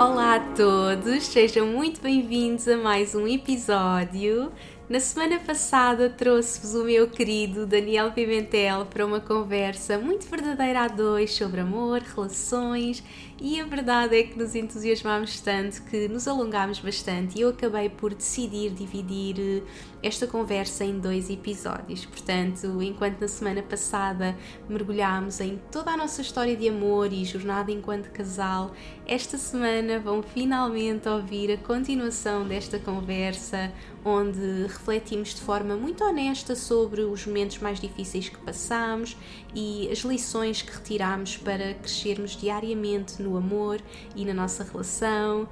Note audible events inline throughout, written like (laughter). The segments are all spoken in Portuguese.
Olá a todos, sejam muito bem-vindos a mais um episódio. Na semana passada trouxe-vos o meu querido Daniel Pimentel para uma conversa muito verdadeira a dois sobre amor, relações e a verdade é que nos entusiasmámos tanto que nos alongámos bastante e eu acabei por decidir dividir eh, esta conversa em dois episódios. Portanto, enquanto na semana passada mergulhámos em toda a nossa história de amor e jornada enquanto casal, esta semana vão finalmente ouvir a continuação desta conversa, onde refletimos de forma muito honesta sobre os momentos mais difíceis que passamos e as lições que retiramos para crescermos diariamente no amor e na nossa relação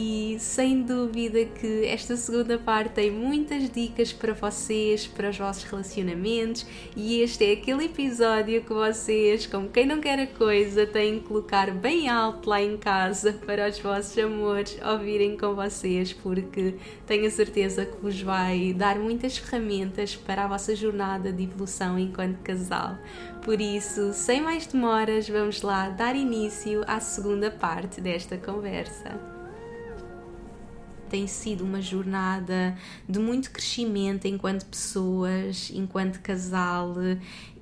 e sem dúvida que esta segunda parte tem muitas dicas para vocês, para os vossos relacionamentos, e este é aquele episódio que vocês, como quem não quer a coisa, têm que colocar bem alto lá em casa para os vossos amores ouvirem com vocês, porque tenho a certeza que vos vai dar muitas ferramentas para a vossa jornada de evolução enquanto casal. Por isso, sem mais demoras, vamos lá dar início à segunda parte desta conversa tem sido uma jornada de muito crescimento enquanto pessoas, enquanto casal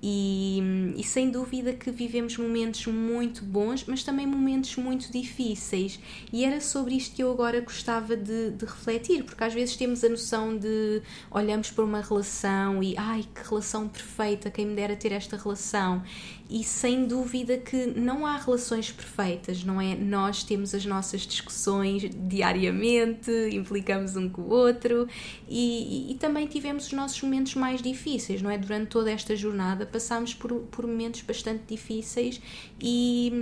e, e, sem dúvida que vivemos momentos muito bons, mas também momentos muito difíceis. E era sobre isto que eu agora gostava de, de, refletir, porque às vezes temos a noção de olhamos para uma relação e ai que relação perfeita, quem me dera ter esta relação. E sem dúvida que não há relações perfeitas, não é? Nós temos as nossas discussões diariamente, implicamos um com o outro e, e, também tivemos os nossos momentos mais difíceis, não é? Durante toda esta jornada passámos por, por momentos bastante difíceis, e,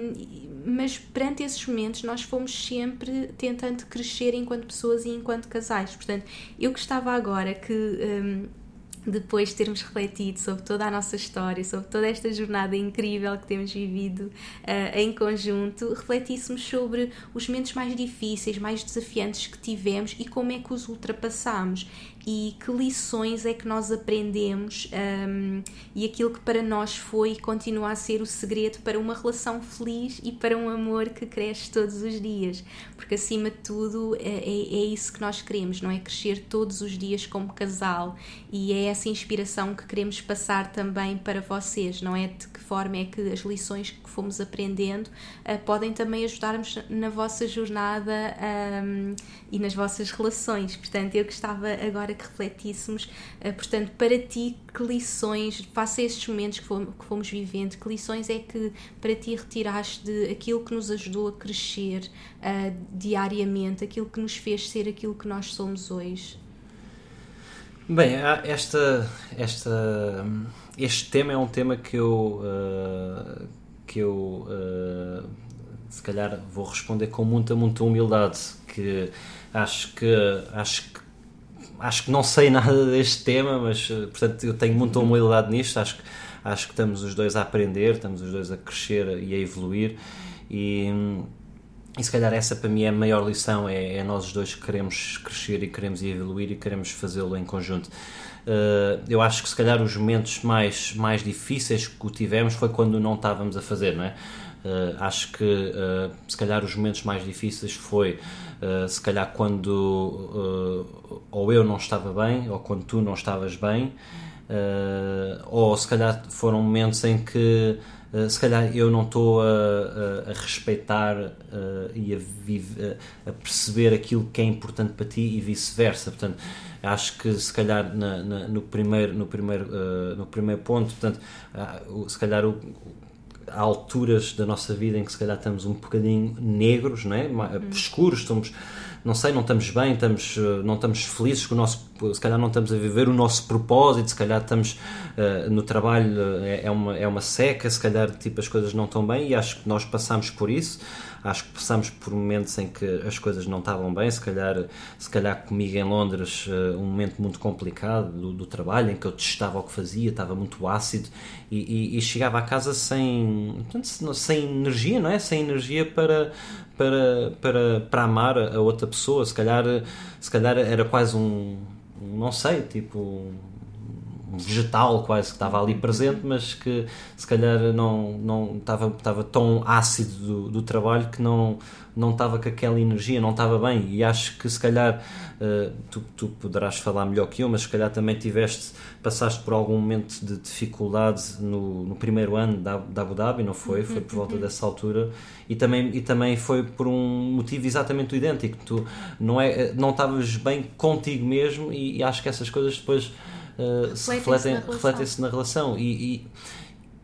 mas perante esses momentos nós fomos sempre tentando crescer enquanto pessoas e enquanto casais. Portanto, eu gostava agora que. Um, depois de termos refletido sobre toda a nossa história, sobre toda esta jornada incrível que temos vivido uh, em conjunto, refletíssemos sobre os momentos mais difíceis, mais desafiantes que tivemos e como é que os ultrapassamos e que lições é que nós aprendemos um, e aquilo que para nós foi e continua a ser o segredo para uma relação feliz e para um amor que cresce todos os dias, porque acima de tudo é, é, é isso que nós queremos, não é? Crescer todos os dias como casal e é essa inspiração que queremos passar também para vocês, não é? De que forma é que as lições que fomos aprendendo uh, podem também ajudar-nos na vossa jornada um, e nas vossas relações. Portanto, eu gostava agora que refletíssemos, uh, portanto, para ti, que lições, face a estes momentos que fomos, que fomos vivendo, que lições é que para ti retiraste de aquilo que nos ajudou a crescer uh, diariamente, aquilo que nos fez ser aquilo que nós somos hoje? Bem, esta, esta, este tema é um tema que eu, uh, que eu uh, se calhar vou responder com muita, muita humildade, que acho que acho acho que não sei (laughs) nada deste tema, mas eh, portanto eu tenho muita humildade nisto. Acho que, acho que estamos os dois a aprender, estamos os dois a crescer e a evoluir. E, e se calhar essa para mim é a maior lição: é, é nós os dois que queremos crescer e queremos evoluir e queremos fazê-lo em conjunto. Uh, eu acho que se calhar os momentos mais, mais difíceis que tivemos foi quando não estávamos a fazer, não é? Uh, acho que uh, se calhar os momentos mais difíceis foi uh, se calhar quando ou eu não estava bem ou quando tu não estavas bem ou se calhar foram momentos em que se calhar eu não estou a, a, a respeitar e a, vive, a, perceber aquilo que é importante para ti e vice-versa. Portanto acho que se calhar na, na, no primeiro no primeiro no primeiro ponto portanto se calhar o, há alturas da nossa vida em que se calhar estamos um bocadinho negros, não é? Uhum. escuros, estamos, não sei, não estamos bem, estamos, não estamos felizes com o nosso, se calhar não estamos a viver o nosso propósito, se calhar estamos uh, no trabalho, é, é, uma, é uma seca, se calhar tipo, as coisas não estão bem e acho que nós passamos por isso. Acho que passamos por momentos em que as coisas não estavam bem, se calhar, se calhar comigo em Londres, uh, um momento muito complicado do, do, trabalho, em que eu testava o que fazia, estava muito ácido e, e, e chegava a casa sem, portanto, sem energia, não é? Sem energia para, para, para, para amar a outra pessoa. Se calhar, se calhar era quase um, não sei, tipo um vegetal quase que estava ali presente, mas que se calhar não, não estava, estava tão ácido do, do trabalho que não, não estava com aquela energia, não estava bem. E acho que se calhar uh, tu, tu poderás falar melhor que eu, mas se calhar também tiveste, passaste por algum momento de dificuldade no, no primeiro ano da, da Abu Dhabi, não foi? Foi por volta dessa altura e também, e também foi por um motivo exatamente idêntico. Tu não, é, não estavas bem contigo mesmo e, e acho que essas coisas depois uh, se refletem, refletem-se na relação. E, e,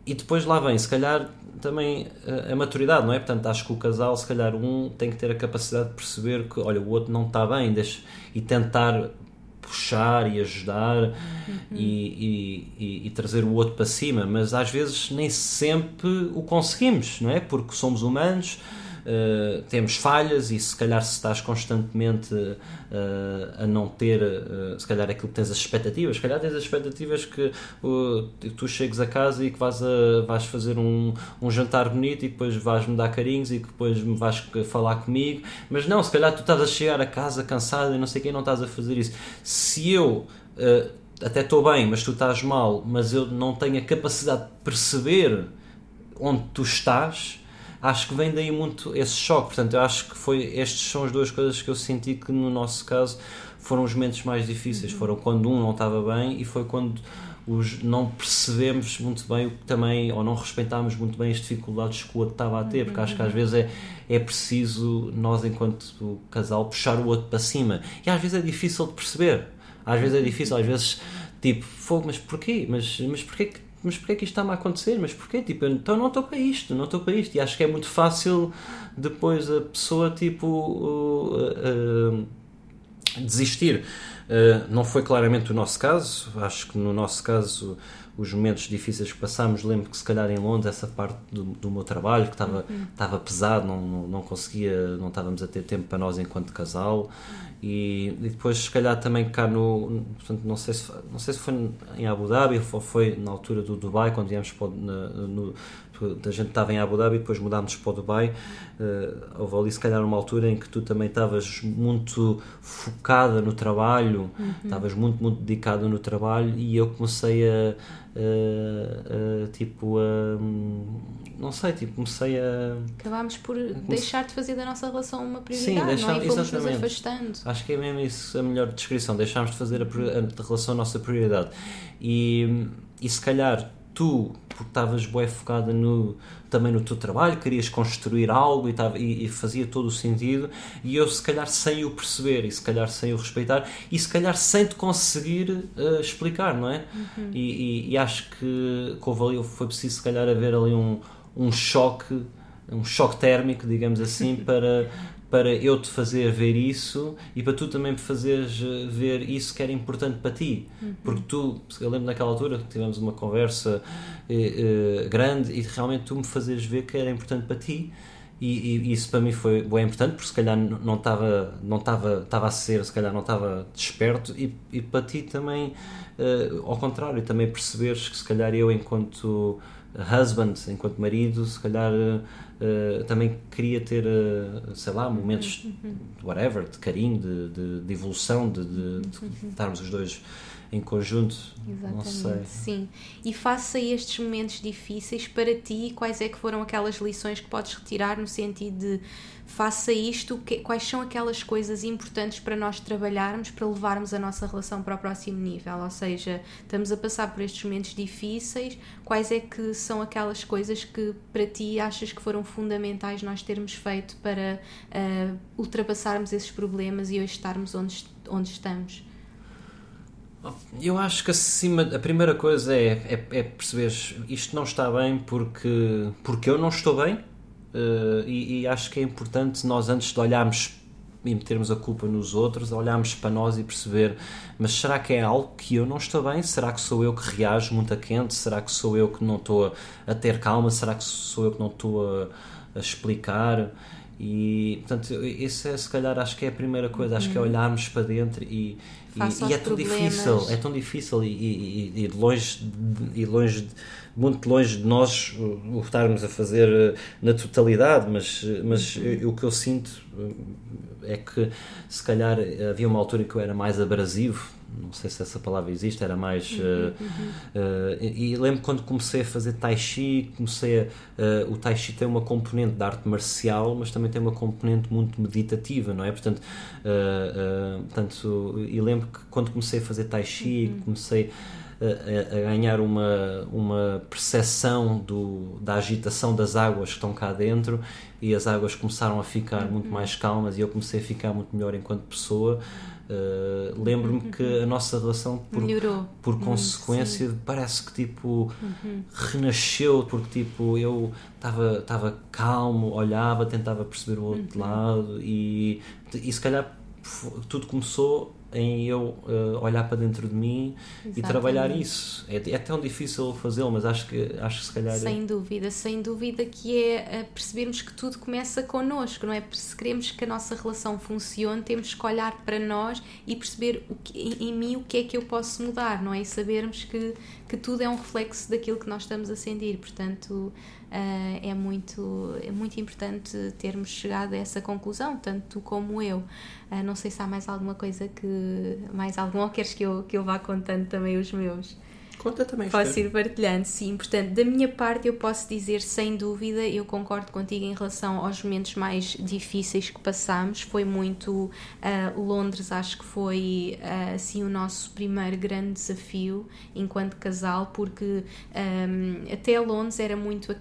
e, depois lá vem, se calhar também a, a maturidade, não é? Portanto, acho que o casal, se calhar um tem que ter a capacidade de perceber que, olha, o outro não está bem deixa, e tentar puxar e ajudar uhum. e, e, e, trazer o outro para cima, mas às vezes nem sempre o conseguimos, não é? Porque somos humanos uh, temos falhas e se calhar se estás constantemente uh, a não ter, uh, se calhar aquilo que tens as expectativas, se calhar tens as expectativas que tu chegues a casa e que vais, a, vais fazer um, um jantar bonito e depois vais-me dar carinhos e depois vais falar comigo, mas não, se calhar tu estás a chegar a casa cansado e não sei quem, não estás a fazer isso. Se eu até estou bem, mas tu estás mal, mas eu não tenho a capacidade de perceber onde tu estás, acho que vem daí muito esse choque. Portanto, eu acho que foi estas são as duas coisas que eu senti que no nosso caso foram os momentos mais difíceis. Uhum. Foram quando um não estava bem e foi quando os não percebemos muito bem o que também, ou não respeitámos muito bem as dificuldades que o outro estava a ter, porque acho que às uhum. vezes é, é preciso nós, enquanto casal, puxar o outro para cima. E às vezes é difícil de perceber. Às vezes é difícil, às vezes, tipo, fogo, mas porquê? Mas, mas porquê que mas porquê que isto está-me a acontecer? Mas porquê? Tipo, então não estou para isto, não estou para isto. E acho que é muito fácil depois a pessoa, tipo, uh, uh, desistir. Uh, não foi claramente o nosso caso, acho que no nosso caso os momentos difíceis que passámos, lembro que se calhar em Londres essa parte do, do meu trabalho que estava, uhum. estava pesado, não, não, não, conseguia, não estávamos a ter tempo para nós enquanto casal e, e, depois se calhar também cá no portanto não sei se não sei se foi em Abu Dhabi ou foi na altura do Dubai quando viemos para, na, no, a gente estava em Abu Dhabi depois mudámos para o Dubai uh, houve ali se calhar uma altura em que tu também estavas muito focada no trabalho uhum. estavas muito muito dedicada no trabalho e eu comecei a, a, a tipo a não sei, tipo, comecei a. Acabámos por comecei... deixar de fazer da nossa relação uma prioridade, Sim, deixar, não é? E fomos nos afastando. Acho que é mesmo isso a melhor descrição, deixámos de fazer a, a relação a nossa prioridade. E, e se calhar tu, porque estavas bem focada no, também no teu trabalho, querias construir algo e, tava, e, e, fazia todo o sentido, e eu se calhar sem o perceber, e se calhar sem o respeitar, e se calhar sem te conseguir uh, explicar, não é? Uhum. E, e, e, acho que, que houve ali, foi preciso se calhar haver ali um um choque, um choque térmico, digamos assim, (laughs) para, para eu te fazer ver isso e para tu também me fazeres eh, ver isso que era importante para ti. Uhum. Porque tu, eu lembro naquela altura que tivemos uma conversa eh, eh, grande e realmente tu me fazes ver que era importante para ti. E, e, isso para mim foi bem importante porque se calhar não estava não estava estava a ser se calhar não estava desperto e, e para ti também uh, ao contrário também perceberes que se calhar eu enquanto husband, enquanto marido, se calhar uh, também queria ter, uh, sei lá, momentos uhum. de whatever, de carinho, de, de, de evolução, de, de, de uhum. estarmos os dois em conjunto. Exatamente, não sei. sim. E face a estes momentos difíceis, para ti, quais é que foram aquelas lições que podes retirar no sentido de face a isto, que, quais são aquelas coisas importantes para nós trabalharmos, para levarmos a nossa relação para o próximo nível? Ou seja, estamos a passar por estes momentos difíceis, quais é que são aquelas coisas que para ti achas que foram fundamentais nós termos feito para uh, ultrapassarmos esses problemas e hoje estarmos onde, onde estamos? Eu acho que acima a primeira coisa é, é, é perceber isto não está bem porque, porque eu não estou bem uh, e, e, acho que é importante nós antes de olharmos e metermos a culpa nos outros, olharmos para nós e perceber, mas será que é algo que eu não estou bem? Será que sou eu que reajo muito a quente? Será que sou eu que não estou a, ter calma? Será que sou eu que não estou a, a explicar? E, portanto, isso é, se calhar, acho que é a primeira coisa, acho que é uhum. olharmos para dentro e, e, e, é tão difícil, é tão difícil e, e, e longe, e longe, muito longe de nós o estarmos a fazer eh, na totalidade, mas, mas uhum. o que eu sinto eh, é que se calhar havia uma altura em que eu era mais abrasivo não sei se essa palavra existe, era mais. Uhum, uh, uh, e, e lembro quando comecei a fazer Tai Chi, comecei a. Uh, o Tai Chi tem uma componente de arte marcial, mas também tem uma componente muito meditativa, não é? Portanto, portanto e lembro que quando comecei a fazer Tai Chi, uhum. comecei. A, a, ganhar uma, uma percepção do, da agitação das águas que estão cá dentro e as águas começaram a ficar muito uhum. mais calmas e eu comecei a ficar muito melhor enquanto pessoa Uh, Lembro-me uhum. que a nossa relação, por, Melhorou. por consequência, uhum, parece que tipo uhum. renasceu, porque tipo eu estava calmo, olhava, tentava perceber o outro uhum. lado e, e se calhar tudo começou em eu uh, olhar para dentro de mim Exatamente. e trabalhar isso. É, é tão difícil fazê-lo, mas acho que, acho que se calhar. Sem dúvida, sem dúvida que é percebermos que tudo começa connosco, não é? Se queremos que a nossa relação funcione, temos que olhar para nós e perceber o que, em, em mim o que é que eu posso mudar, não é? E sabermos que, que tudo é um reflexo daquilo que nós estamos a sentir. Portanto, Uh, é, muito, é muito importante termos chegado a essa conclusão, tanto tu como eu. Uh, não sei se há mais alguma coisa que. mais algum, ou queres que eu, que eu vá contando também os meus? Conta também. Posso ir partilhando, sim. Portanto, da minha parte, eu posso dizer sem dúvida, eu concordo contigo em relação aos momentos mais difíceis que passamos. Foi muito uh, Londres, acho que foi uh, assim o nosso primeiro grande desafio enquanto casal, porque um, até Londres era muito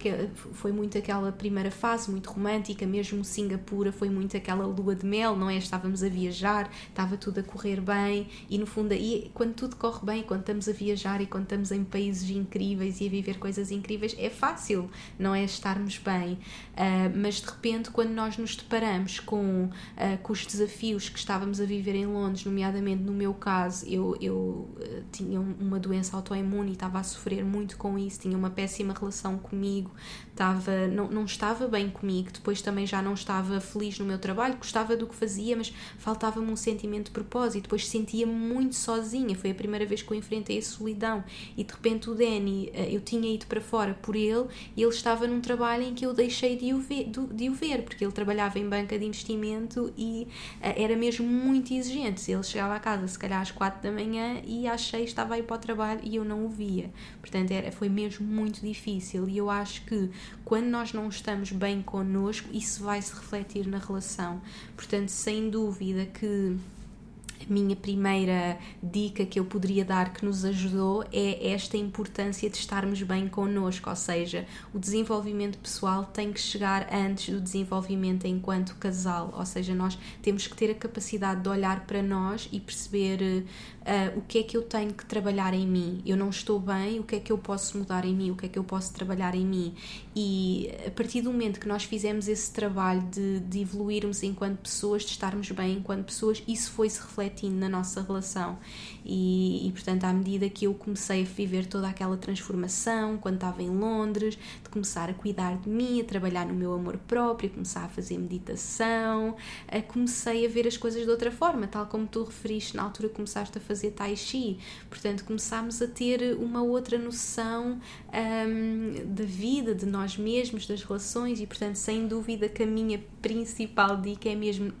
foi muito aquela primeira fase muito romântica, mesmo Singapura foi muito aquela lua de mel, não é? Estávamos a viajar, estava tudo a correr bem e no fundo aí quando tudo corre bem, quando estamos a viajar e quando estamos em países incríveis e a viver coisas incríveis, é fácil, não é estarmos bem. Uh, mas de repente, quando nós nos deparamos com, uh, com os desafios que estávamos a viver em Londres, nomeadamente no meu caso, eu, eu uh, tinha uma doença autoimune e estava a sofrer muito com isso, tinha uma péssima relação comigo, estava, não, não estava bem comigo, depois também já não estava feliz no meu trabalho, gostava do que fazia, mas faltava-me um sentimento de propósito, depois sentia-me muito sozinha, foi a primeira vez que eu enfrentei a solidão e de repente o Danny, eh, eu tinha ido para fora por ele e ele estava num trabalho em que eu deixei de o ver, de o ver porque ele trabalhava em banca de investimento e eh, era mesmo muito exigente. Ele chegava a casa se calhar às quatro da manhã e às seis estava aí para o trabalho e eu não o via. Portanto, era, foi mesmo muito difícil e eu acho que quando nós não estamos bem connosco, isso vai se refletir na relação. Portanto, sem dúvida que a minha primeira dica que eu poderia dar que nos ajudou é esta importância de estarmos bem connosco, ou seja, o desenvolvimento pessoal tem que chegar antes do desenvolvimento enquanto casal, ou seja, nós temos que ter a capacidade de olhar para nós e perceber uh, o que é que eu tenho que trabalhar em mim. Eu não estou bem, o que é que eu posso mudar em mim, o que é que eu posso trabalhar em mim. E a partir do momento que nós fizemos esse trabalho de, de evoluirmos enquanto pessoas, de estarmos bem enquanto pessoas, isso foi-se refletindo na nossa relação. E, e, portanto, à medida que eu comecei a viver toda aquela transformação, quando estava em Londres, de começar a cuidar de mim, a trabalhar no meu amor próprio, começar a fazer meditação, a comecei a ver as coisas de outra forma, tal como tu referiste na altura que começaste a fazer Tai Chi. Portanto, começámos a ter uma outra noção um, da vida, de nós mesmos, das relações, e portanto, sem dúvida que a minha principal dica é mesmo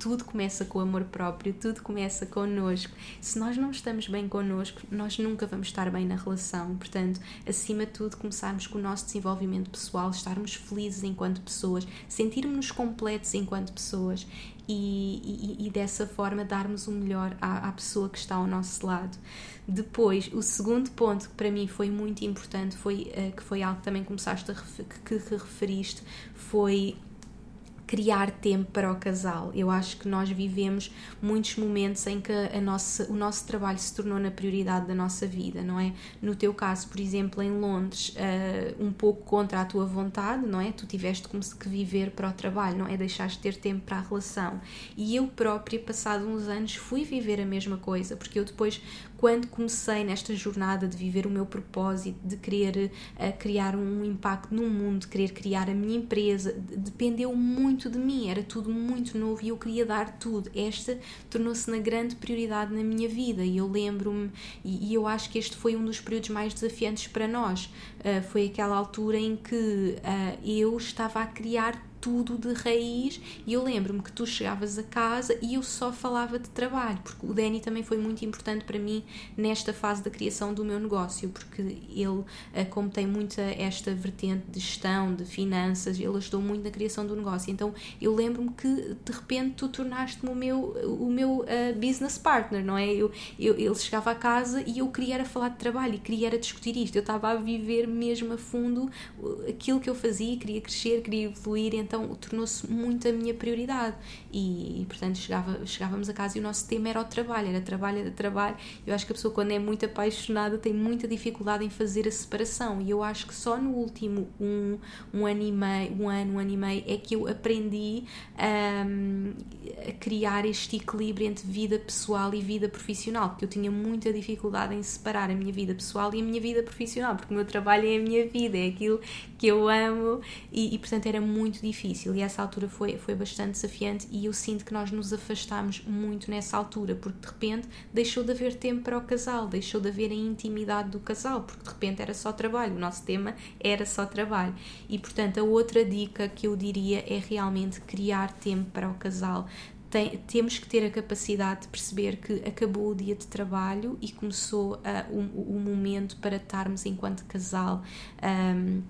tudo começa com o amor próprio, tudo começa connosco. Se nós não estamos bem connosco, nós nunca vamos estar bem na relação. Portanto, acima de tudo, começarmos com o nosso desenvolvimento pessoal, estarmos felizes enquanto pessoas, sentirmos-nos completos enquanto pessoas e, e, e, dessa forma darmos o melhor à, à, pessoa que está ao nosso lado. Depois, o segundo ponto que para mim foi muito importante, foi, uh, que foi algo que também começaste a que, que referiste, foi criar tempo para o casal. Eu acho que nós vivemos muitos momentos em que a nossa, o nosso trabalho se tornou na prioridade da nossa vida, não é? No teu caso, por exemplo, em Londres, uh, um pouco contra a tua vontade, não é? Tu tiveste como se que viver para o trabalho, não é? Deixaste de ter tempo para a relação. E eu própria, passado uns anos, fui viver a mesma coisa, porque eu depois quando comecei nesta jornada de viver o meu propósito, de querer uh, criar um impacto no mundo, de querer criar a minha empresa, dependeu muito de mim, era tudo muito novo e eu queria dar tudo. Esta tornou-se na grande prioridade na minha vida e eu lembro-me, e, e, eu acho que este foi um dos períodos mais desafiantes para nós. Uh, foi aquela altura em que uh, eu estava a criar tudo de raiz e eu lembro-me que tu chegavas a casa e eu só falava de trabalho, porque o Danny também foi muito importante para mim nesta fase da criação do meu negócio, porque ele, eh, como tem muita esta vertente de gestão, de finanças, ele ajudou muito na criação do negócio. Então eu lembro-me que de repente tu tornaste-me o meu, o meu uh, business partner, não é? Eu, eu, ele chegava a casa e eu queria era falar de trabalho e queria era discutir isto. Eu estava a viver mesmo a fundo aquilo que eu fazia, queria crescer, queria evoluir então tornou-se muito a minha prioridade. E, portanto chegava, chegávamos a casa e o nosso tema era o trabalho, era trabalho, era trabalho. Eu acho que a pessoa quando é muito apaixonada tem muita dificuldade em fazer a separação. E eu acho que só no último um, um ano e meio, um ano, um ano e meio é que eu aprendi um, a criar este equilíbrio entre vida pessoal e vida profissional, porque eu tinha muita dificuldade em separar a minha vida pessoal e a minha vida profissional, porque o meu trabalho é a minha vida, é aquilo que eu amo. E, e portanto era muito difícil difícil e essa altura foi, foi bastante desafiante e eu sinto que nós nos afastámos muito nessa altura porque de repente deixou de haver tempo para o casal, deixou de haver a intimidade do casal porque de repente era só trabalho, o nosso tema era só trabalho e portanto a outra dica que eu diria é realmente criar tempo para o casal, tem, temos que ter a capacidade de perceber que acabou o dia de trabalho e começou uh, o, o momento para estarmos enquanto casal. Um,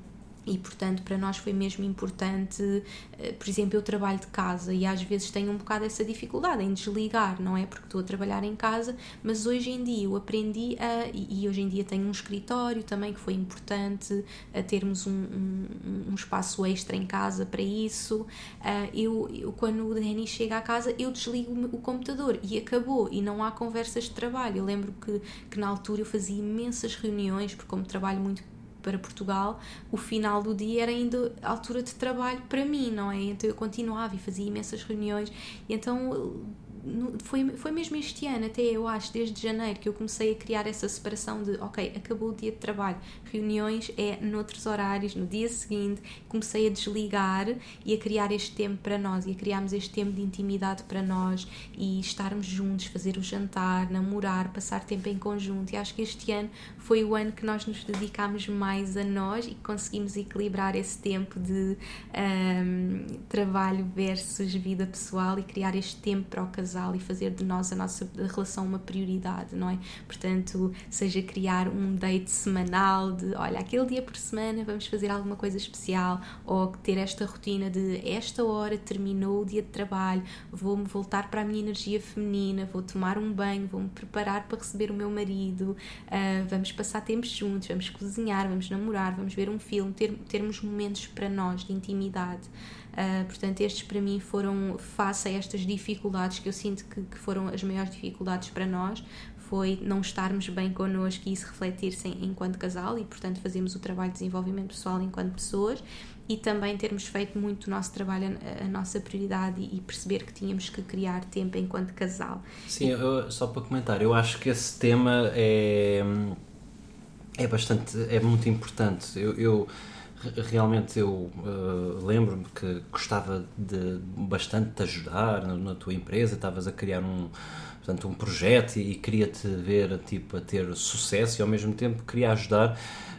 e portanto para nós foi mesmo importante, eh, por exemplo, eu trabalho de casa e às vezes tenho um bocado essa dificuldade em desligar, não é? Porque estou a trabalhar em casa, mas hoje em dia eu aprendi a, e hoje em dia tenho um escritório também que foi importante a termos um, um, um espaço extra em casa para isso. Eh, eu, eu, quando o Dani chega à casa, eu desligo o computador e acabou, e não há conversas de trabalho. Eu lembro que, que na altura eu fazia imensas reuniões, porque como trabalho muito para Portugal, o final do dia era ainda altura de trabalho para mim, não é? Então eu continuava e fazia imensas reuniões, e então foi, foi mesmo este ano, até eu acho, desde janeiro, que eu comecei a criar essa separação de, ok, acabou o dia de trabalho, reuniões é noutros horários, no dia seguinte, comecei a desligar e a criar este tempo para nós e a criarmos este tempo de intimidade para nós e estarmos juntos, fazer o jantar, namorar, passar tempo em conjunto. E acho que este ano foi o ano que nós nos dedicámos mais a nós e conseguimos equilibrar esse tempo de um, trabalho versus vida pessoal e criar este tempo para o casal e fazer de nós a nossa relação uma prioridade, não é? Portanto, seja criar um date semanal de, olha, aquele dia por semana vamos fazer alguma coisa especial ou ter esta rotina de esta hora terminou o dia de trabalho, vou-me voltar para a minha energia feminina, vou tomar um banho, vou-me preparar para receber o meu marido, uh, vamos passar tempos juntos, vamos cozinhar, vamos namorar, vamos ver um filme, ter, termos momentos para nós de intimidade. Uh, portanto, estes para mim foram, face a estas dificuldades que eu sinto que, que foram as maiores dificuldades para nós, foi não estarmos bem connosco e isso refletir-se enquanto casal e, portanto, fazemos o trabalho de desenvolvimento pessoal enquanto pessoas e também termos feito muito o nosso trabalho, a, a nossa prioridade e, e, perceber que tínhamos que criar tempo enquanto casal. Sim, eu, só para comentar, eu acho que esse tema é, é bastante, é muito importante. eu, eu realmente eu uh, lembro-me que gostava de bastante te ajudar na, na tua empresa, estavas a criar um portanto um projeto e, e queria-te ver tipo a ter sucesso e ao mesmo tempo queria ajudar,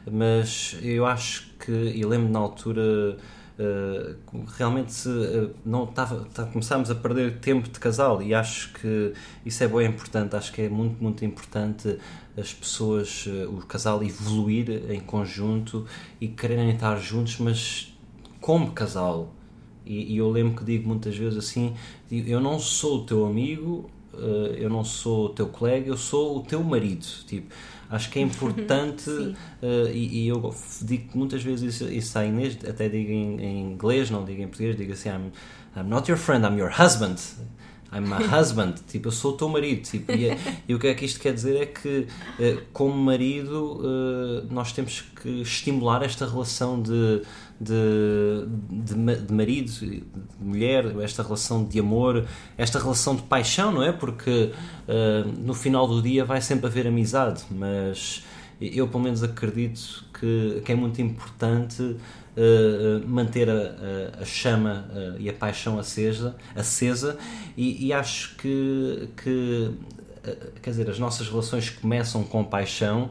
mas eu acho que e lembro na altura Uh, realmente uh, não estava tá, começámos a perder tempo de casal e acho que isso é bem importante acho que é muito muito importante as pessoas, eh, o casal evoluir em conjunto e quererem estar juntos, mas como casal. E, e eu lembro que digo muitas vezes assim: eu não sou o teu amigo, eh, eu não sou o teu colega, eu sou o teu marido. Tipo, acho que é (laughs) importante uh, e, e, eu digo muitas vezes isso, isso à Inês, até digo em, em, inglês, não digo em português, digo assim: I'm, I'm not your friend, I'm your husband. I'm my husband, tipo, eu sou o teu marido. Tipo, e, é, (laughs) e, o que é que isto quer dizer é que, uh, como marido, uh, nós temos que estimular esta relação de, de, de, de, marido, de mulher, esta relação de amor, esta relação de paixão, não é? Porque uh, no final do dia vai sempre haver amizade, mas eu, pelo menos, acredito que, que é muito importante uh, manter a, a, a chama uh, e a paixão acesa, acesa. E, e acho que, que quer dizer, as nossas relações começam com paixão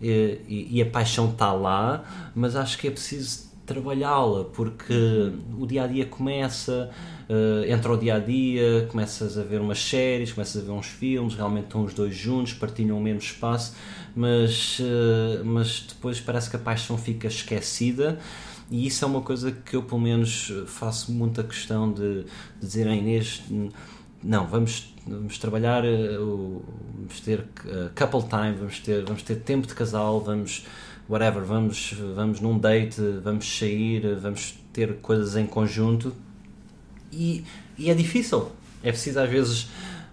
e, e a paixão está lá, mas acho que é preciso trabalhá-la porque o dia a dia começa, uh, entra o dia a dia, começas a ver umas séries, começas a ver uns filmes, realmente estão os dois juntos, partilham o mesmo espaço, mas, uh, mas depois parece que a paixão fica esquecida e isso é uma coisa que eu, pelo menos, faço muita questão de, de dizer à Inês: não, vamos, vamos trabalhar, eh, vamos ter couple time, vamos ter, vamos ter tempo de casal, vamos, whatever, vamos, vamos num date, vamos sair, vamos ter coisas em conjunto. E, e é difícil, é preciso às vezes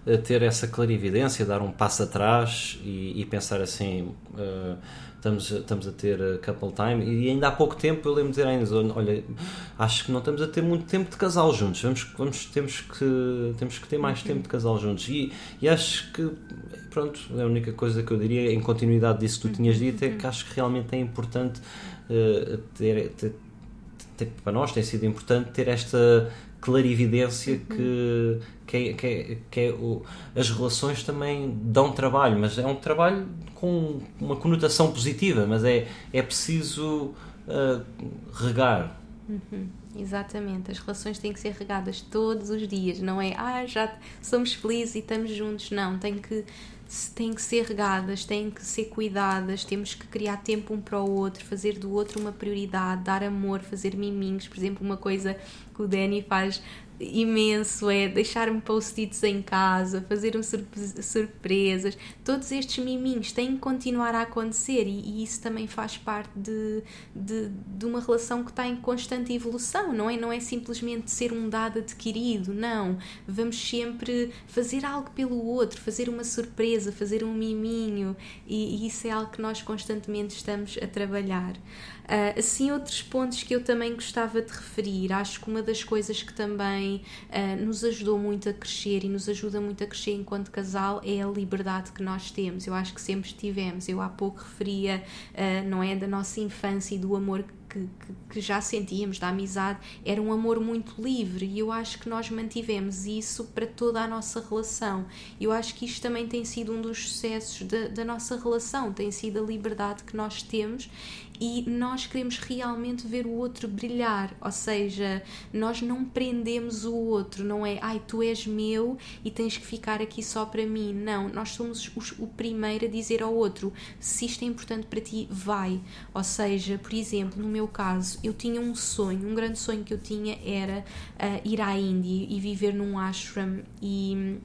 eh, ter essa clarividência, dar um passo atrás e, e pensar assim. Uh, estamos, estamos a ter couple time. E ainda há pouco tempo eu lembro de dizer ainda olha acho que não estamos a ter muito tempo de casal juntos. Vamos, vamos temos que temos que ter mais tempo de casal juntos. E, e acho que pronto é a única coisa que eu diria em continuidade disso que tu tinhas dito é que acho que realmente é importante uh, ter, ter, para nós tem sido importante ter esta clarividência que, que, é, que, é, que é o, as relações também dão trabalho, mas é um trabalho com uma conotação positiva, mas é, é preciso uh, regar. Uhum, exatamente, as relações têm que ser regadas todos os dias, não é ah, já somos felizes e estamos juntos, não, tem que têm que ser regadas, têm que ser cuidadas, temos que criar tempo um para o outro, fazer do outro uma prioridade, dar amor, fazer miminhos. Por exemplo, uma coisa que o Danny faz imenso é deixar-me post-its em casa, fazer-me surpresas. Todos estes miminhos têm que continuar a acontecer e, e isso também faz parte de, de, de, uma relação que está em constante evolução, não é? Não é simplesmente ser um dado adquirido, não. Vamos sempre fazer algo pelo outro, fazer uma surpresa, fazer um miminho e, e isso é algo que nós constantemente estamos a trabalhar. Uh, assim, outros pontos que eu também gostava de referir, acho que uma das coisas que também uh, nos ajudou muito a crescer e nos ajuda muito a crescer enquanto casal é a liberdade que nós temos. Eu acho que sempre tivemos. Eu há pouco referia, uh, não é, da nossa infância e do amor que, que, já sentíamos da amizade era um amor muito livre e eu acho que nós mantivemos isso para toda a nossa relação. Eu acho que isto também tem sido um dos sucessos da, da nossa relação, tem sido a liberdade que nós temos e nós queremos realmente ver o outro brilhar, ou seja, nós não prendemos o outro, não é ai tu és meu e tens que ficar aqui só para mim. Não, nós somos o primeiro a dizer ao outro se isto é importante para ti, vai. Ou seja, por exemplo, no meu caso, eu tinha um sonho, um grande sonho que eu tinha era uh, ir à Índia e viver num ashram e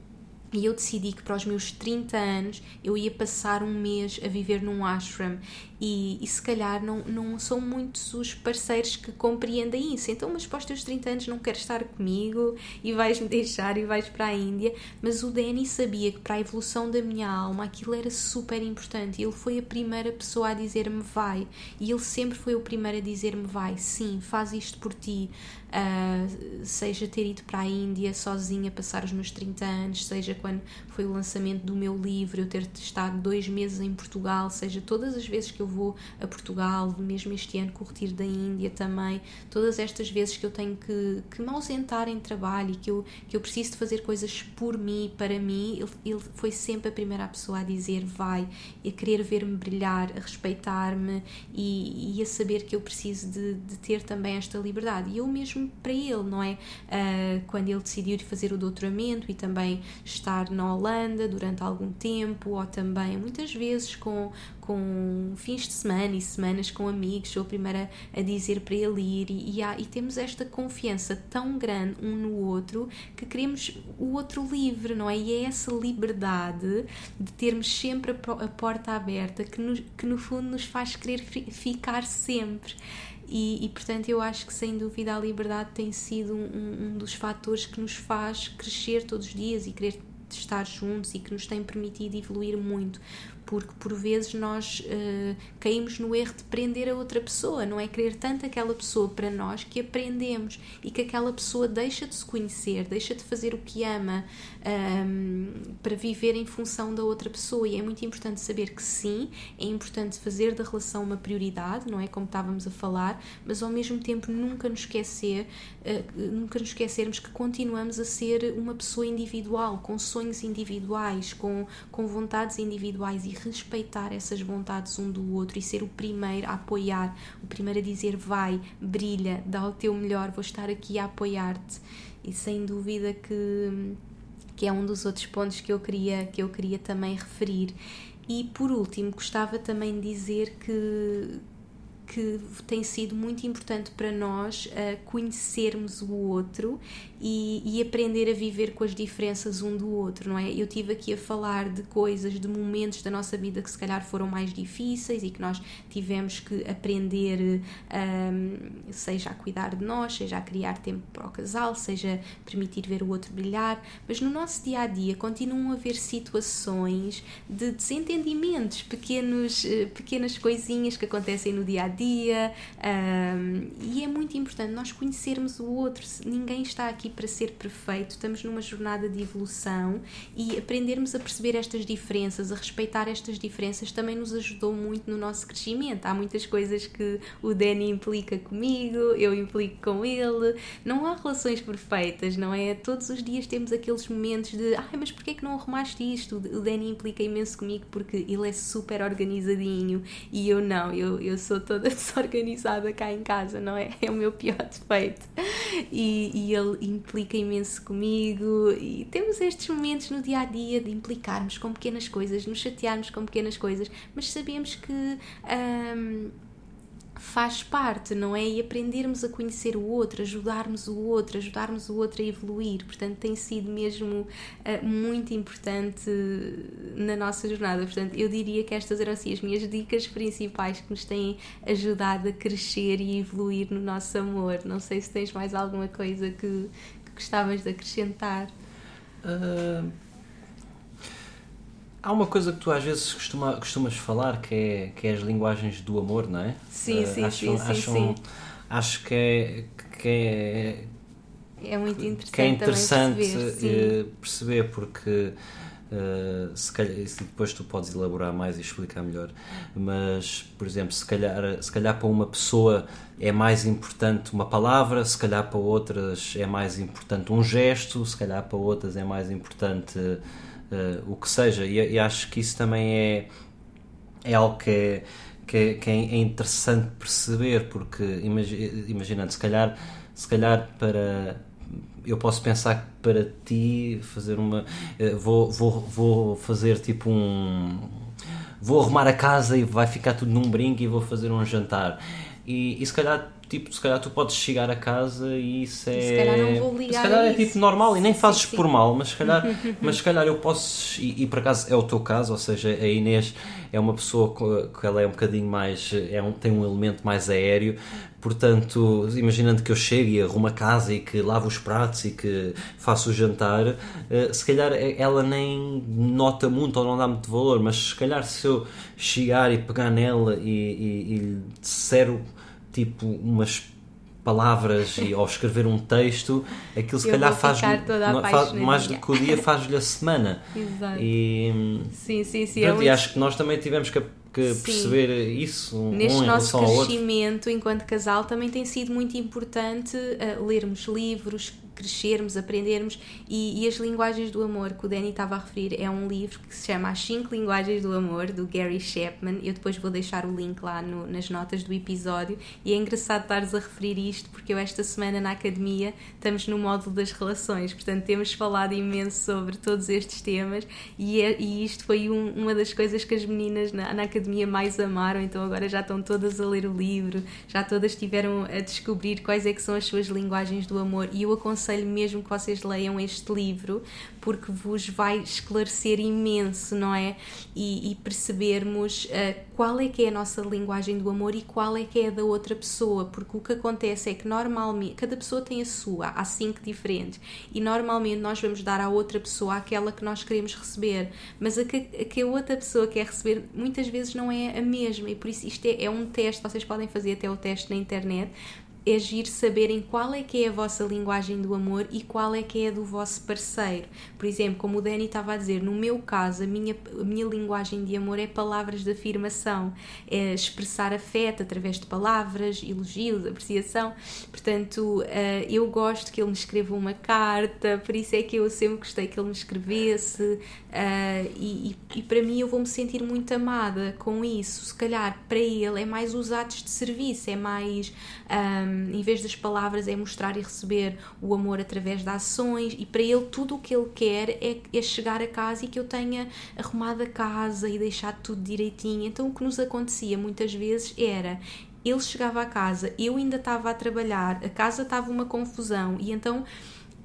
e eu decidi que para os meus 30 anos eu ia passar um mês a viver num ashram e, e, se calhar não, não são muitos os parceiros que compreendem isso. Então, mas para os teus 30 anos não queres estar comigo e vais-me deixar e vais para a Índia. Mas o Danny sabia que para a evolução da minha alma aquilo era super importante. Ele foi a primeira pessoa a dizer-me vai. E ele sempre foi o primeiro a dizer-me vai, sim, faz isto por ti. Uh, seja ter ido para a Índia sozinha passar os meus 30 anos, seja quando foi o lançamento do meu livro, eu ter estado dois meses em Portugal, seja todas as vezes que eu vou a Portugal, mesmo este ano com o retiro da Índia também, todas estas vezes que eu tenho que, que me ausentar em trabalho e que eu, que eu preciso de fazer coisas por mim, para mim, ele, ele foi sempre a primeira pessoa a dizer vai, a querer ver-me brilhar, a respeitar-me e, e, a saber que eu preciso de, de, ter também esta liberdade. E eu mesmo para ele, não é? Uh, quando ele decidiu fazer o doutoramento e também estar na Holanda durante algum tempo, ou também muitas vezes com, com fins de semana e semanas com amigos, sou a primeira a dizer para ele ir e, e, há, e temos esta confiança tão grande um no outro que queremos o outro livre, não é? E é essa liberdade de termos sempre a, porta aberta que, que no fundo nos faz querer ficar sempre. E, e, portanto eu acho que sem dúvida a liberdade tem sido um, um dos fatores que nos faz crescer todos os dias e querer estar juntos e que nos tem permitido evoluir muito porque por vezes nós uh, caímos no erro de prender a outra pessoa, não é querer tanto aquela pessoa para nós que aprendemos e que aquela pessoa deixa de se conhecer, deixa de fazer o que ama um, ehm, para viver em função da outra pessoa. E é muito importante saber que sim, é importante fazer da relação uma prioridade, não é como estávamos a falar, mas ao mesmo tempo nunca nos esquecer, uh, nunca nos esquecermos que continuamos a ser uma pessoa individual, com sonhos individuais, com, com vontades individuais e respeitar essas vontades um do outro e ser o primeiro a apoiar, o primeiro a dizer vai, brilha, dá o teu melhor, vou estar aqui a apoiar-te. E sem dúvida que, que é um dos outros pontos que eu queria, que eu queria também referir. E por último, gostava também de dizer que, que tem sido muito importante para nós uh, conhecermos o outro e, e, aprender a viver com as diferenças um do outro, não é? Eu tive aqui a falar de coisas, de momentos da nossa vida que se calhar foram mais difíceis e que nós tivemos que aprender, um, seja a cuidar de nós, seja a criar tempo para o casal, seja permitir ver o outro brilhar, mas no nosso dia a dia continuam a haver situações de desentendimentos, pequenos, eh, pequenas coisinhas que acontecem no dia a dia um, e é muito importante nós conhecermos o outro. Ninguém está aqui para ser perfeito, estamos numa jornada de evolução e aprendermos a perceber estas diferenças, a respeitar estas diferenças também nos ajudou muito no nosso crescimento. Há muitas coisas que o Danny implica comigo, eu implico com ele. Não há relações perfeitas, não é? Todos os dias temos aqueles momentos de ai, mas porquê é que não arrumaste isto? O Danny implica imenso comigo porque ele é super organizadinho e eu não, eu, eu sou toda (laughs) desorganizada cá em casa, não é? É o meu pior defeito. E, e ele implica imenso comigo e temos estes momentos no dia a dia de implicarmos com pequenas coisas, nos chatearmos com pequenas coisas, mas sabemos que. Um, faz parte, não é? E aprendermos a conhecer o outro, ajudarmos o outro, ajudarmos o outro a evoluir. Portanto, tem sido mesmo uh, muito importante na nossa jornada. Portanto, eu diria que estas eram assim as minhas dicas principais que nos têm ajudado a crescer e evoluir no nosso amor. Não sei se tens mais alguma coisa que, que gostavas de acrescentar. Uh Há uma coisa que tu às vezes costuma, costumas falar que é, que é as linguagens do amor, não é? Sim, uh, sim, acham, sim, acham, sim, Acho que é, que é, é muito interessante, que é interessante perceber, uh, perceber, porque uh, se calhar, depois tu podes elaborar mais e explicar melhor, mas por exemplo, se calhar, se calhar para uma pessoa é mais importante uma palavra, se calhar para outras é mais importante um gesto, se calhar para outras é mais importante uh, o que seja. E, e, acho que isso também é, é algo que é, que é, que é interessante perceber, porque imaginando, se calhar, se calhar para eu posso pensar que para ti fazer uma uh, vou, vou, vou fazer tipo um vou arrumar a casa e vai ficar tudo num brinco e vou fazer um jantar e, e se calhar tipo, se calhar tu podes chegar a casa e isso é. Se calhar não vou ligar. Se calhar é tipo normal e nem fazes sim, por mal, mas se calhar, (laughs) mas se calhar eu posso. E, e, por acaso é o teu caso, ou seja, a Inês é uma pessoa que ela é um bocadinho mais. É um, tem um elemento mais aéreo, portanto, imaginando que eu chegue e arrumo a casa e que lavo os pratos e que faço o jantar, uh, se calhar ela nem nota muito ou não dá muito valor, mas se calhar se eu chegar e pegar nela e, e, e disser tipo umas palavras e, ou escrever um texto, aquilo se eu calhar faz, faz mais do que o dia faz-lhe a semana. Exato. E, sim, sim, sim. Portanto, é e acho que nós também tivemos que, que perceber isso. Neste um nosso crescimento enquanto casal também tem sido muito importante uh, lermos livros, crescermos, aprendermos. E, e, as linguagens do amor que o Danny estava a referir é um livro que se chama As 5 Linguagens do Amor, do Gary Chapman. Eu depois vou deixar o link lá no, nas notas do episódio. E é engraçado estares a referir isto, porque eu esta semana na academia estamos no módulo das relações, portanto temos falado imenso sobre todos estes temas e, é, e isto foi um, uma das coisas que as meninas na, na academia mais amaram, então agora já estão todas a ler o livro, já todas estiveram a descobrir quais é que são as suas linguagens do amor e eu aconselho aconselho mesmo que vocês leiam este livro, porque vos vai esclarecer imenso, não é? E, e percebermos uh, qual é que é a nossa linguagem do amor e qual é que é a da outra pessoa, porque o que acontece é que normalmente cada pessoa tem a sua, há cinco diferentes, e normalmente nós vamos dar à outra pessoa aquela que nós queremos receber, mas a que a, que a outra pessoa quer receber muitas vezes não é a mesma, e por isso isto é, é um teste, vocês podem fazer até o teste na internet, é giro saberem qual é que é a vossa linguagem do amor e qual é que é a do vosso parceiro. Por exemplo, como o Danny estava a dizer, no meu caso, a minha, a minha linguagem de amor é palavras de afirmação, é expressar afeto através de palavras, elogios, apreciação. Portanto, uh, eu gosto que ele me escreva uma carta, por isso é que eu sempre gostei que ele me escrevesse uh, e, e, e para mim eu vou me sentir muito amada com isso. Se calhar para ele é mais os atos de serviço, é mais. Um, um, em vez das palavras, é mostrar e receber o amor através de ações, e para ele tudo o que ele quer é, é chegar a casa e que eu tenha arrumado a casa e deixado tudo direitinho. Então o que nos acontecia muitas vezes era ele chegava a casa, eu ainda estava a trabalhar, a casa estava uma confusão, e então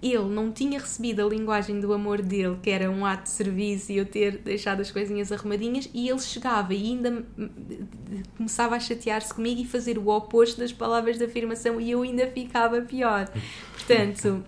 ele não tinha recebido a linguagem do amor dele, que era um ato de serviço e eu ter deixado as coisinhas arrumadinhas, e ele chegava e ainda começava a chatear-se comigo e fazer o oposto das palavras de afirmação e eu ainda ficava pior. Portanto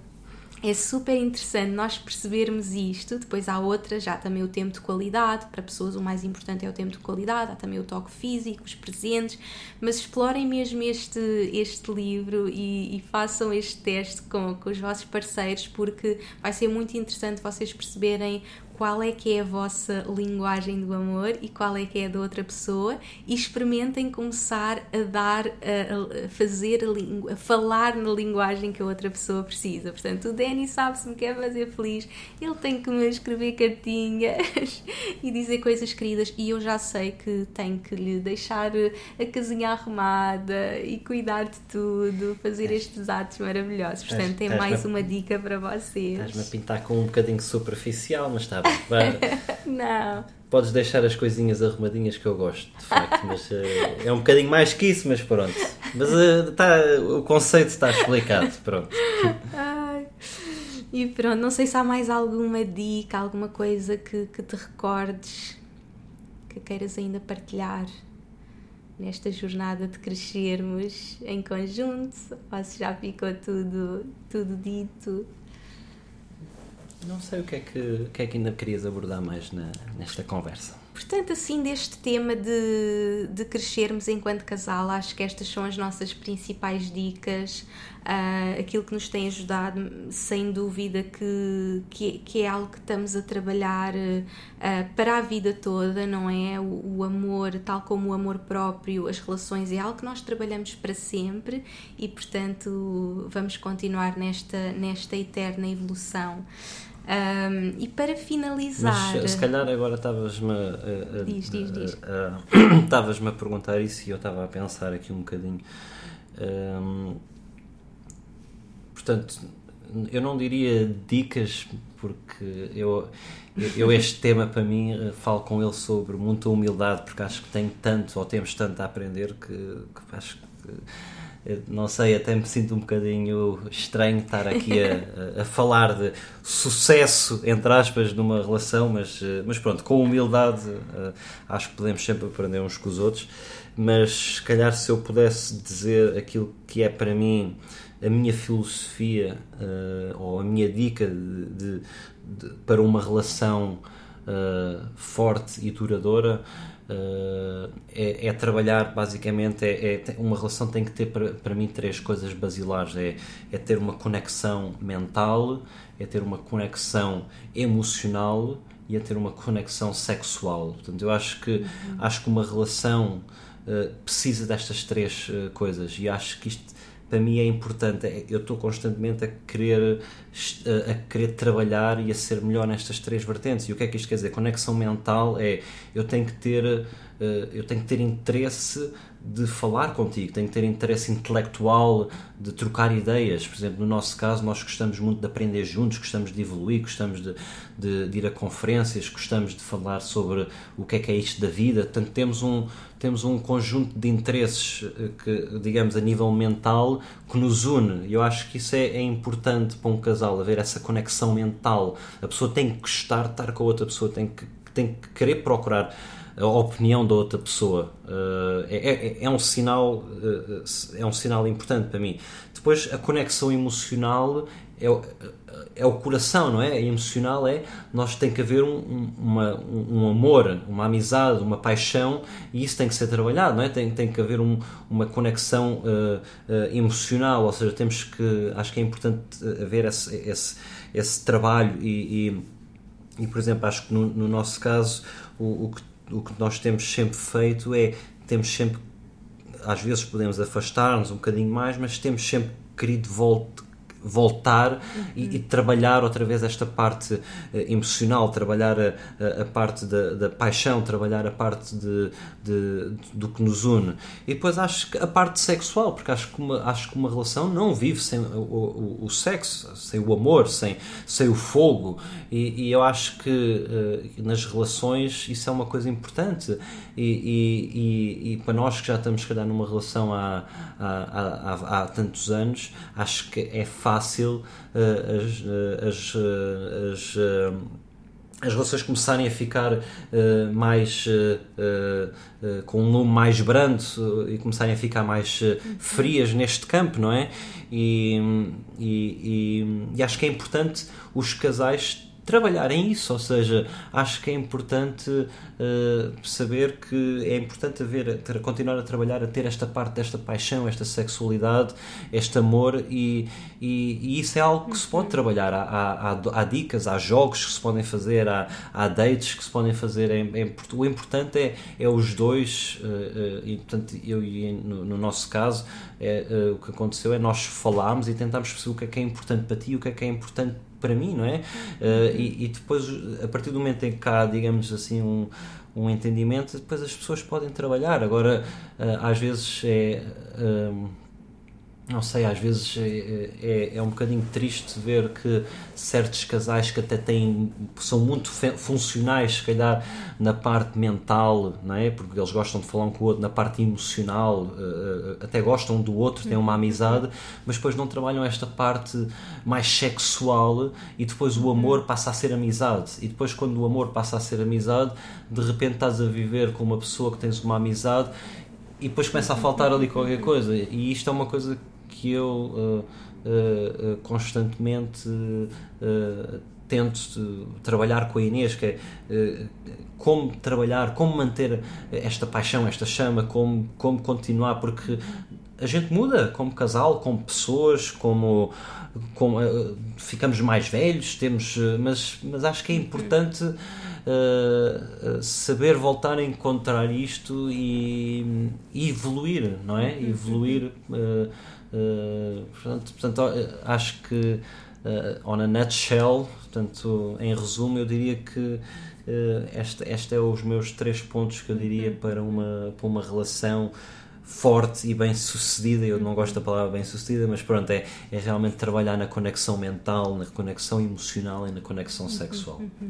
é super interessante nós percebermos isto. Depois há outra, já também o tempo de qualidade. Para pessoas, o mais importante é o tempo de qualidade. Há também o toque físico, os presentes. Mas explorem mesmo este, este livro e, e façam este teste com, com os vossos parceiros, porque vai ser muito interessante vocês perceberem qual é que é a vossa linguagem do amor e qual é que é a da outra pessoa e experimentem começar a dar, a, fazer, a, língua, a falar na linguagem que a outra pessoa precisa. Portanto, o Danny sabe se me quer fazer feliz, ele tem que me escrever cartinhas (laughs) e dizer coisas queridas e eu já sei que tenho que lhe deixar a casinha arrumada e cuidar de tudo, fazer estes atos maravilhosos. Portanto, é mais uma dica para vocês. Estás-me a pintar com um bocadinho superficial, mas está não. Podes deixar as coisinhas arrumadinhas que eu gosto, de facto, mas uh, é um bocadinho mais que isso, mas pronto. Mas uh, tá, o conceito está explicado, pronto. Ai. E pronto, não sei se há mais alguma dica, alguma coisa que, que te recordes, que queiras ainda partilhar nesta jornada de crescermos em conjunto, ou se já ficou tudo, tudo dito. Não sei o que é que, que, é que ainda querias abordar mais na, nesta conversa. Portanto, assim, deste tema de, de crescermos enquanto casal, acho que estas são as nossas principais dicas, uh, aquilo que nos tem ajudado, sem dúvida, que, que, que é algo que estamos a trabalhar uh, para a vida toda, não é? O, o, amor, tal como o amor próprio, as relações, é algo que nós trabalhamos para sempre e, portanto, vamos continuar nesta, nesta eterna evolução. Um, e para finalizar. Mas se calhar agora estavas-me a, a, diz, diz, diz. (coughs) estavas-me a, a, perguntar isso e eu estava a pensar aqui um bocadinho. Um, portanto, eu não diria dicas, porque eu, eu este (laughs) tema para mim eh, falo com ele sobre muita humildade, porque acho que tenho tanto, ou temos tanto a aprender que, que acho que não sei, até me sinto um bocadinho estranho estar aqui a, a, falar de sucesso, entre aspas, numa relação, mas, eh, mas pronto, com humildade eh, acho que podemos sempre aprender uns com os outros. Mas se calhar se eu pudesse dizer aquilo que é para mim a minha filosofia uh, ou a minha dica de, de, de, para uma relação forte e duradoura Uh, é, é, trabalhar basicamente é, é, uma relação tem que ter para, para mim três coisas basilares. É, é ter uma conexão mental é ter uma conexão emocional e é ter uma conexão sexual. Portanto eu acho que uhum. acho que uma relação uh, precisa destas três uh, coisas. E acho que isto para mim é importante. É, eu estou constantemente a querer, a querer trabalhar e a ser melhor nestas três vertentes. E o que é que isto quer dizer? Conexão mental é eu tenho que ter eu tenho que ter interesse de falar contigo, tenho que ter interesse intelectual de trocar ideias. Por exemplo, no nosso caso, nós gostamos muito de aprender juntos, gostamos de evoluir, gostamos de, de, de ir a conferências, gostamos de falar sobre o que é que é isto da vida. Portanto, temos um, temos um conjunto de interesses eh, que, digamos, a nível mental que nos une. Eu acho que isso é, é, importante para um casal, haver essa conexão mental. A pessoa tem que gostar de estar com a outra pessoa, tem que, tem que querer procurar a opinião da outra pessoa. Uh, é, é, é, um sinal, uh, é um sinal importante para mim. Depois, a conexão emocional é, é o coração, não é? A emocional é, nós tem que haver um, uma, um amor, uma amizade, uma paixão e isso tem que ser trabalhado, não é? Tem, tem que haver um, uma conexão uh, emocional, ou seja, temos que, acho que é importante haver esse, esse, esse trabalho e, e, e, por exemplo, acho que no, no nosso caso o, o que o que nós temos sempre feito é temos sempre às vezes podemos afastar-nos um bocadinho mais, mas temos sempre querido voltar voltar uhum. e, e, trabalhar outra vez esta parte uh, emocional, trabalhar a, a, a parte da, da, paixão, trabalhar a parte de, de, de, do que nos une. E depois acho que a parte sexual, porque acho que uma, acho que uma relação não vive sem o, o, o sexo, sem o amor, sem, sem o fogo. E, e eu acho que uh, nas relações isso é uma coisa importante. E, e, e, para nós que já estamos, se calhar, numa relação há, há, há, há tantos anos, acho que é fácil fácil uh, as, uh, as, as as relações começarem a ficar uh, mais uh, uh, com um lume mais brando e começarem a ficar mais frias neste campo, não é? E, e, e, e, acho que é importante os casais trabalharem isso, ou seja, acho que é importante uh, saber que é importante haver, ter, continuar a trabalhar, a ter esta parte desta paixão, esta sexualidade, este amor e, e, e isso é algo que se pode trabalhar. Há, há, há, dicas, há jogos que se podem fazer, há, há dates que se podem fazer. É, é, o importante é, é os dois, uh, uh, e portanto, eu e no, no nosso caso, é, o que aconteceu é nós falámos e tentámos perceber o que é que é importante para ti e o que é que é importante para mim, não é? Uh, e, e, depois, a partir do momento em que há, digamos assim, um, um entendimento, depois as pessoas podem trabalhar. Agora, uh, às vezes é. Uh, não sei, às vezes é, é, é, um bocadinho triste ver que certos casais que até têm, são muito funcionais, se calhar, na parte mental, não é? Porque eles gostam de falar um com o outro, na parte emocional, eh, eh, até gostam do outro, têm uma amizade, mas depois não trabalham esta parte mais sexual e depois o amor passa a ser amizade. E depois, quando o amor passa a ser amizade, de repente estás a viver com uma pessoa que tens uma amizade e depois começa a faltar ali qualquer coisa. E isto é uma coisa que eu uh, uh, constantemente tento trabalhar com a Inês, que é como trabalhar, como manter esta paixão, esta chama, como, como continuar, porque a gente muda como casal, como pessoas, como, como uh, ficamos mais velhos, temos, uh, mas, mas acho que é importante uh, saber voltar a encontrar isto e, e evoluir, não é? Uhum. Evoluir eh, portanto, portanto, acho que, uh, on a nutshell, portanto, em resumo, eu diria que uh, este, este é os meus três pontos que eu diria uhum. para uma, para uma relação forte e bem sucedida. Eu não gosto da palavra bem sucedida, mas pronto, é, é realmente trabalhar na conexão mental, na conexão emocional e na conexão uhum, sexual. Uhum.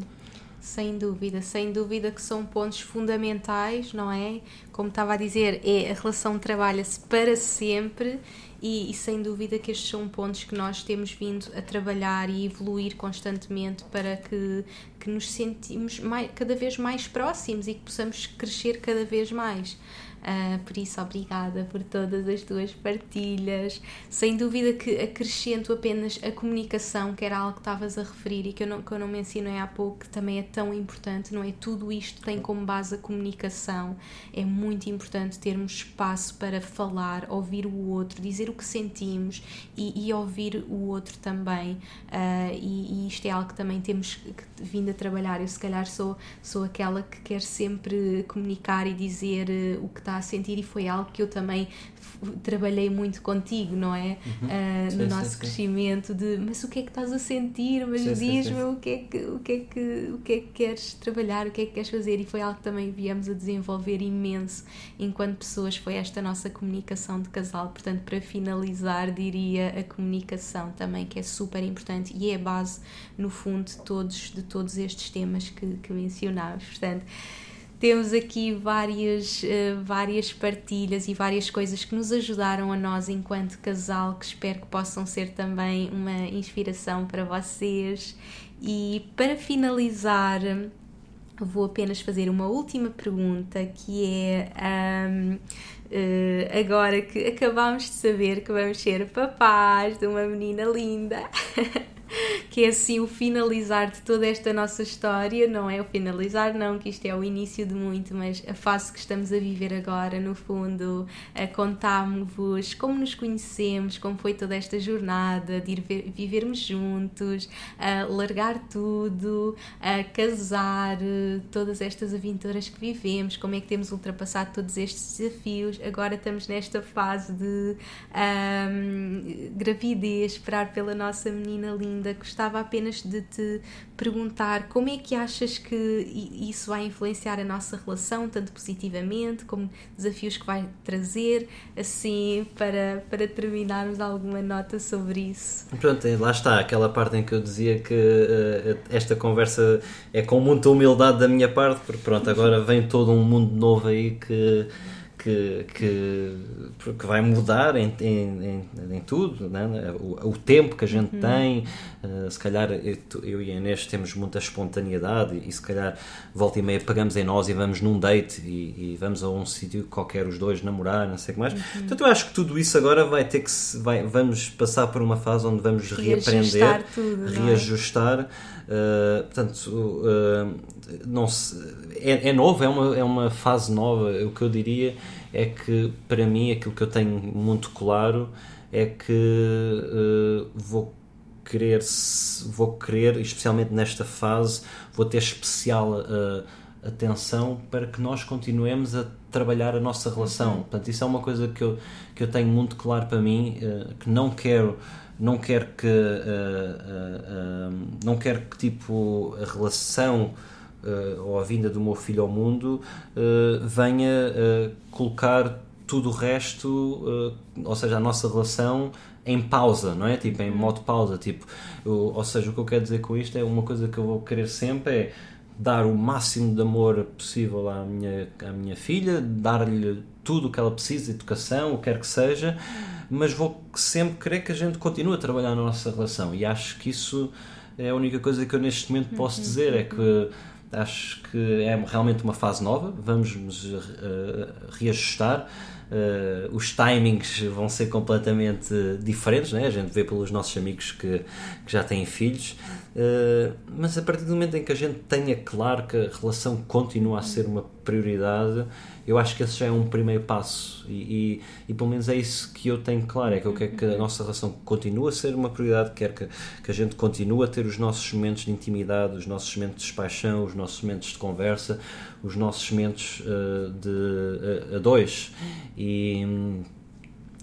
Sem dúvida, sem dúvida que são pontos fundamentais, não é? Como estava a dizer, é a relação trabalha-se para sempre e, e, sem dúvida que estes são pontos que nós temos vindo a trabalhar e evoluir constantemente para que, que nos sentimos mais, cada vez mais próximos e que possamos crescer cada vez mais. Uh, por isso, obrigada por todas as tuas partilhas. Sem dúvida que acrescento apenas a comunicação, que era algo que estavas a referir e que eu não, que eu não mencionei há pouco, que também é tão importante, não é? Tudo isto tem como base a comunicação. É muito importante termos espaço para falar, ouvir o outro, dizer o que sentimos e, e ouvir o outro também. Uh, e, e, isto é algo que também temos vindo a trabalhar. Eu, se calhar, sou, sou aquela que quer sempre comunicar e dizer uh, o que está a sentir, e foi algo que eu também trabalhei muito contigo, não é? Uhum. Uh, sim, no nosso sim, crescimento de mas o que é que estás a sentir? Mas diz-me o que é que o que é que o que é que queres trabalhar, o que é que queres fazer e foi algo que também viemos a desenvolver imenso enquanto pessoas foi esta nossa comunicação de casal. Portanto, para finalizar, diria a comunicação também que é super importante e é a base no fundo de todos de todos estes temas que, que mencionámos. Portanto, temos aqui várias, uh, várias partilhas e várias coisas que nos ajudaram a nós enquanto casal, que espero que possam ser também uma inspiração para vocês. E para finalizar, vou apenas fazer uma última pergunta que é. Um, uh, eh, agora que acabámos de saber que vamos ser papás de uma menina linda, (laughs) que é assim o finalizar de toda esta nossa história, não é o finalizar, não, que isto é o início de muito, mas a fase que estamos a viver agora, no fundo, a contar-vos como nos conhecemos, como foi toda esta jornada de ir vivermos juntos, a largar tudo, a casar, todas estas aventuras que vivemos, como é que temos ultrapassado todos estes desafios. Agora estamos nesta fase de um, gravidez, esperar pela nossa menina linda ainda gostava apenas de te perguntar como é que achas que isso vai influenciar a nossa relação, tanto positivamente como desafios que vai trazer, assim, para, para terminarmos alguma nota sobre isso. Pronto, lá está, aquela parte em que eu dizia que uh, esta conversa é com muita humildade da minha parte, porque pronto, agora vem todo um mundo novo aí que que, que, que vai mudar em, em, em, em tudo, né? o, o, tempo que a gente uhum. tem, uh, se calhar eu, eu, e a Inês temos muita espontaneidade e, e, se calhar volta e meia pegamos em nós e vamos num date e, e vamos a um sítio qualquer os dois namorar, não sei o que mais. Uhum. Portanto, eu acho que tudo isso agora vai ter que se, vai, vamos passar por uma fase onde vamos reaprender, tudo, é? reajustar. Uh, portanto, uh, não se, é, é novo, é uma, é uma fase nova. O que eu diria é que para mim aquilo que eu tenho muito claro é que uh, vou querer vou querer especialmente nesta fase vou ter especial uh, atenção para que nós continuemos a trabalhar a nossa relação uhum. portanto isso é uma coisa que eu que eu tenho muito claro para mim uh, que não quero não quero que não quero que tipo a relação uh, ou a vinda do meu filho ao mundo uh, venha uh, colocar tudo o resto, ou seja, a nossa relação em pausa, não é? Tipo, em modo pausa, tipo, eu, ou seja, o que eu quero dizer com isto é uma coisa que eu vou querer sempre é dar o máximo de amor possível à minha, à minha filha, dar-lhe tudo o que ela precisa, educação, o que quer que seja, mas vou sempre querer que a gente continue a trabalhar na nossa relação e acho que isso é a única coisa que eu neste momento posso dizer, é que Acho que é realmente uma fase nova, vamos nos uh, reajustar. Uh, os timings vão ser completamente diferentes, né? a gente vê pelos nossos amigos que, que já têm filhos, uh, mas a partir do momento em que a gente tenha claro que a relação continua a ser uma prioridade, eu acho que esse já é um primeiro passo. E, e, e, pelo menos é isso que eu tenho claro, é que eu quero que a nossa relação continue a ser uma prioridade, quero que, que a gente continue a ter os nossos momentos de intimidade, os nossos momentos de paixão, os nossos momentos de conversa, os nossos momentos uh, de, a, a dois. E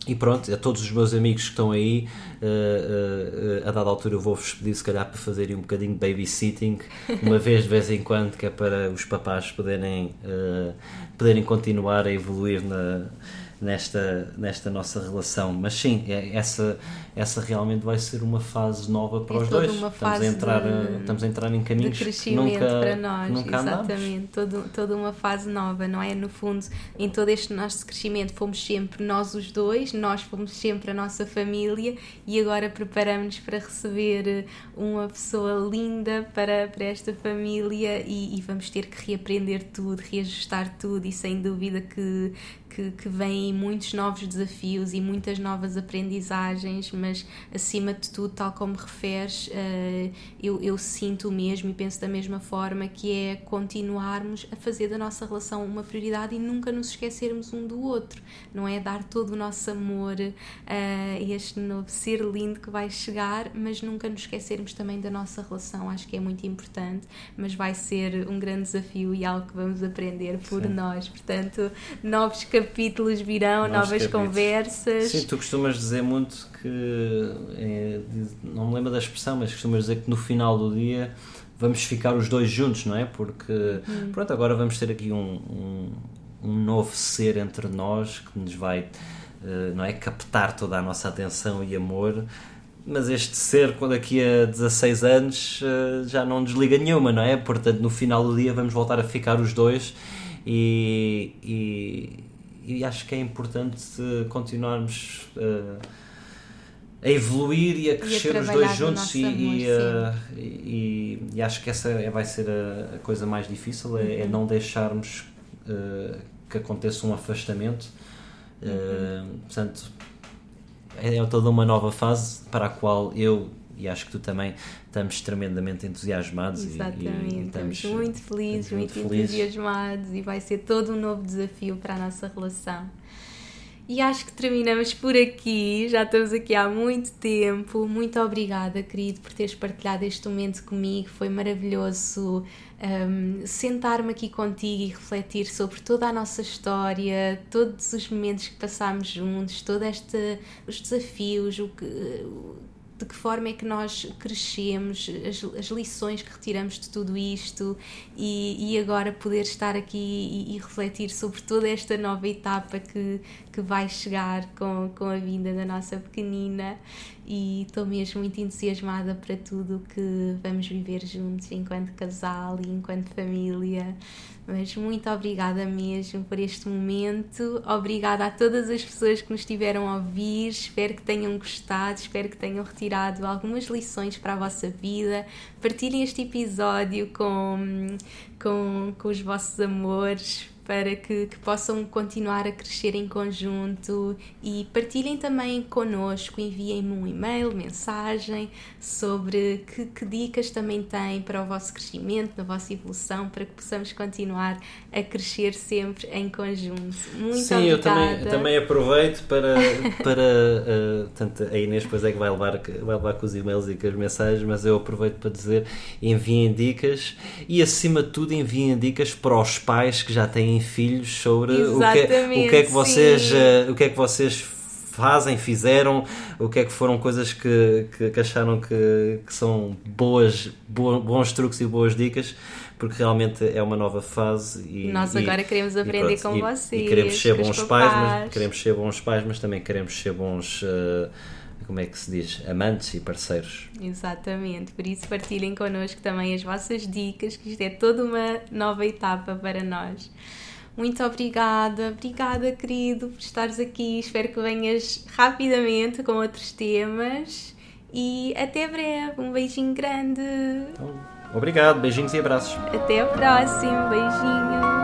e pronto, a todos os meus amigos que estão aí, uh, uh, a dada altura eu vou-vos pedir se calhar para fazerem um bocadinho de babysitting, uma vez de vez em quando, que é para os papás poderem, uh, poderem continuar a evoluir na, nesta, nesta nossa relação. Mas sim, é, essa, essa realmente vai ser uma fase nova para é os dois. Estamos, a entrar, de, estamos a entrar em caminhos de crescimento nunca, para nós, nunca exatamente. Todo, toda uma fase nova, não é? No fundo, em todo este nosso crescimento, fomos sempre nós os dois, nós fomos sempre a nossa família e agora preparamos-nos para receber uma pessoa linda para, para esta família e, e vamos ter que reaprender tudo, reajustar tudo e sem dúvida que que, que vêm muitos novos desafios e muitas novas aprendizagens, mas acima de tudo, tal como referes, uh, eu, eu sinto o mesmo e penso da mesma forma que é continuarmos a fazer da nossa relação uma prioridade e nunca nos esquecermos um do outro, não é dar todo o nosso amor a uh, este novo ser lindo que vai chegar, mas nunca nos esquecermos também da nossa relação, acho que é muito importante, mas vai ser um grande desafio e algo que vamos aprender por Sim. nós, portanto, novos capítulos virão, novos novas capítulos. conversas. Sim, tu costumas dizer muito que, é, não me lembro da expressão, mas costumas dizer que no final do dia vamos ficar os dois juntos, não é? Porque, hum. pronto, agora vamos ter aqui um, um, um, novo ser entre nós que nos vai, eh, não é? Captar toda a nossa atenção e amor. Mas este ser, quando daqui a 16 anos, eh, já não desliga nenhuma, não é? Portanto, no final do dia vamos voltar a ficar os dois e, e, e acho que é importante continuarmos uh, a evoluir e a crescer e a os dois juntos e, amor, e, uh, e, e, acho que essa é, vai ser a, coisa mais difícil é, é uhum. é não deixarmos uh, que aconteça um afastamento uhum. portanto é toda uma nova fase para a qual eu e acho que tu também estamos tremendamente entusiasmados Exatamente, e, e estamos, estamos, muito felizes, muito, muito felizes. entusiasmados e vai ser todo um novo desafio para a nossa relação. E acho que terminamos por aqui, já estamos aqui há muito tempo. Muito obrigada, querido, por teres partilhado este momento comigo. Foi maravilhoso um, sentar-me aqui contigo e refletir sobre toda a nossa história, todos os momentos que passámos juntos, todos os desafios, o que de que forma é que nós crescemos, as, as lições que retiramos de tudo isto e, e agora poder estar aqui e, e, refletir sobre toda esta nova etapa que, que vai chegar com, com a vinda da nossa pequenina e estou mesmo muito entusiasmada para tudo que vamos viver juntos enquanto casal e enquanto família. Mas muito obrigada mesmo por este momento. Obrigada a todas as pessoas que nos estiveram a ouvir. Espero que tenham gostado, espero que tenham retirado algumas lições para a vossa vida. Partilhem este episódio com, com, com os vossos amores para que, que, possam continuar a crescer em conjunto e partilhem também connosco, enviem-me um e-mail, mensagem sobre que, que, dicas também têm para o vosso crescimento, na vossa evolução, para que possamos continuar a crescer sempre em conjunto. Muito Sim, obrigada. eu também, também aproveito para, para uh, tanto a Inês depois é que vai levar, vai levar com os e-mails e com as mensagens, mas eu aproveito para dizer enviem dicas e acima de tudo enviem dicas para os pais que já têm filhos sobre o que, o que é que vocês uh, o que é que vocês fazem, fizeram, o que é que foram coisas que, que, que acharam que, que são boas, bo, bons truques e boas dicas, porque realmente é uma nova fase e nós e, agora queremos aprender com e, vocês. E queremos ser bons pais, mas, queremos ser bons pais, mas também queremos ser bons uh, como é que se diz, amantes e parceiros. Exatamente, por isso partilhem connosco também as vossas dicas, que isto é toda uma nova etapa para nós. Muito obrigada, obrigada, querido, por estares aqui. Espero que venhas rapidamente com outros temas e até breve. Um beijinho grande. Obrigado, beijinhos e abraços. Até o próximo, beijinho.